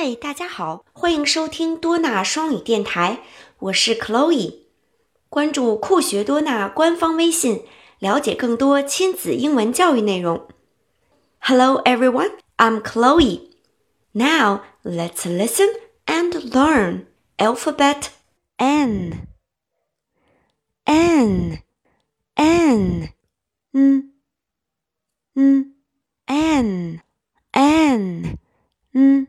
嗨，大家好，欢迎收听多纳双语电台，我是 Chloe。关注酷学多纳官方微信，了解更多亲子英文教育内容。Hello everyone, I'm Chloe. Now let's listen and learn alphabet N. N, N, N, N, N, N, N.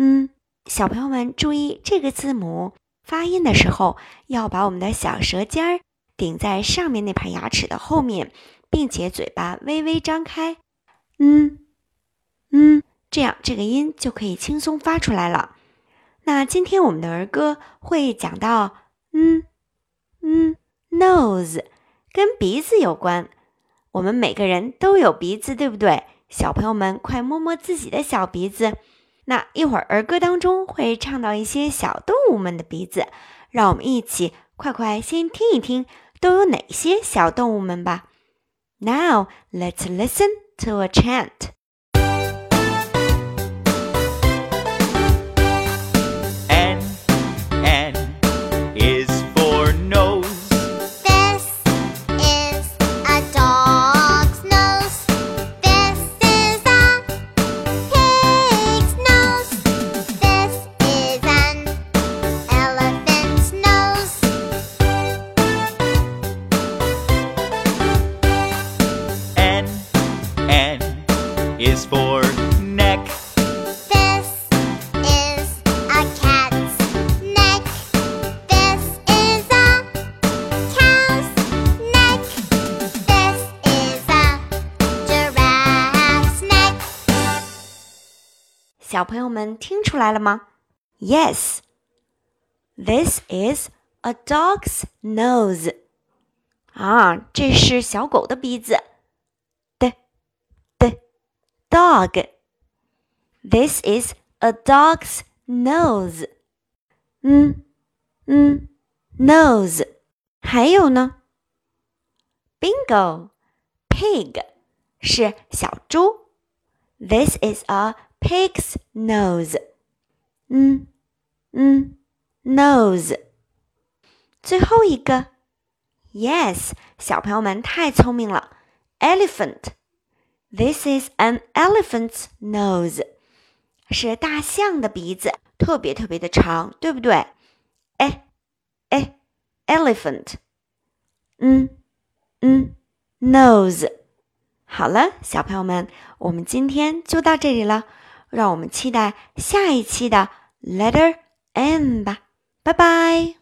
嗯，小朋友们注意，这个字母发音的时候要把我们的小舌尖儿顶在上面那排牙齿的后面，并且嘴巴微微张开。嗯嗯，这样这个音就可以轻松发出来了。那今天我们的儿歌会讲到，嗯嗯，nose 跟鼻子有关。我们每个人都有鼻子，对不对？小朋友们，快摸摸自己的小鼻子。那一会儿儿歌当中会唱到一些小动物们的鼻子，让我们一起快快先听一听都有哪些小动物们吧。Now let's listen to a chant. is for neck. This is a cat's neck. This is a cow's neck. This is a giraffe's neck. 小朋友们听出来了吗？Yes, this is a dog's nose. 啊，这是小狗的鼻子。 dog. This is a dog's nose. 嗯嗯，nose。还有呢？Bingo, pig 是小猪。This is a pig's nose. 嗯嗯，nose。最后一个，yes，小朋友们太聪明了，elephant。 This is an elephant's nose，是大象的鼻子，特别特别的长，对不对？哎哎，elephant，嗯嗯，nose。好了，小朋友们，我们今天就到这里了，让我们期待下一期的 letter N 吧，拜拜。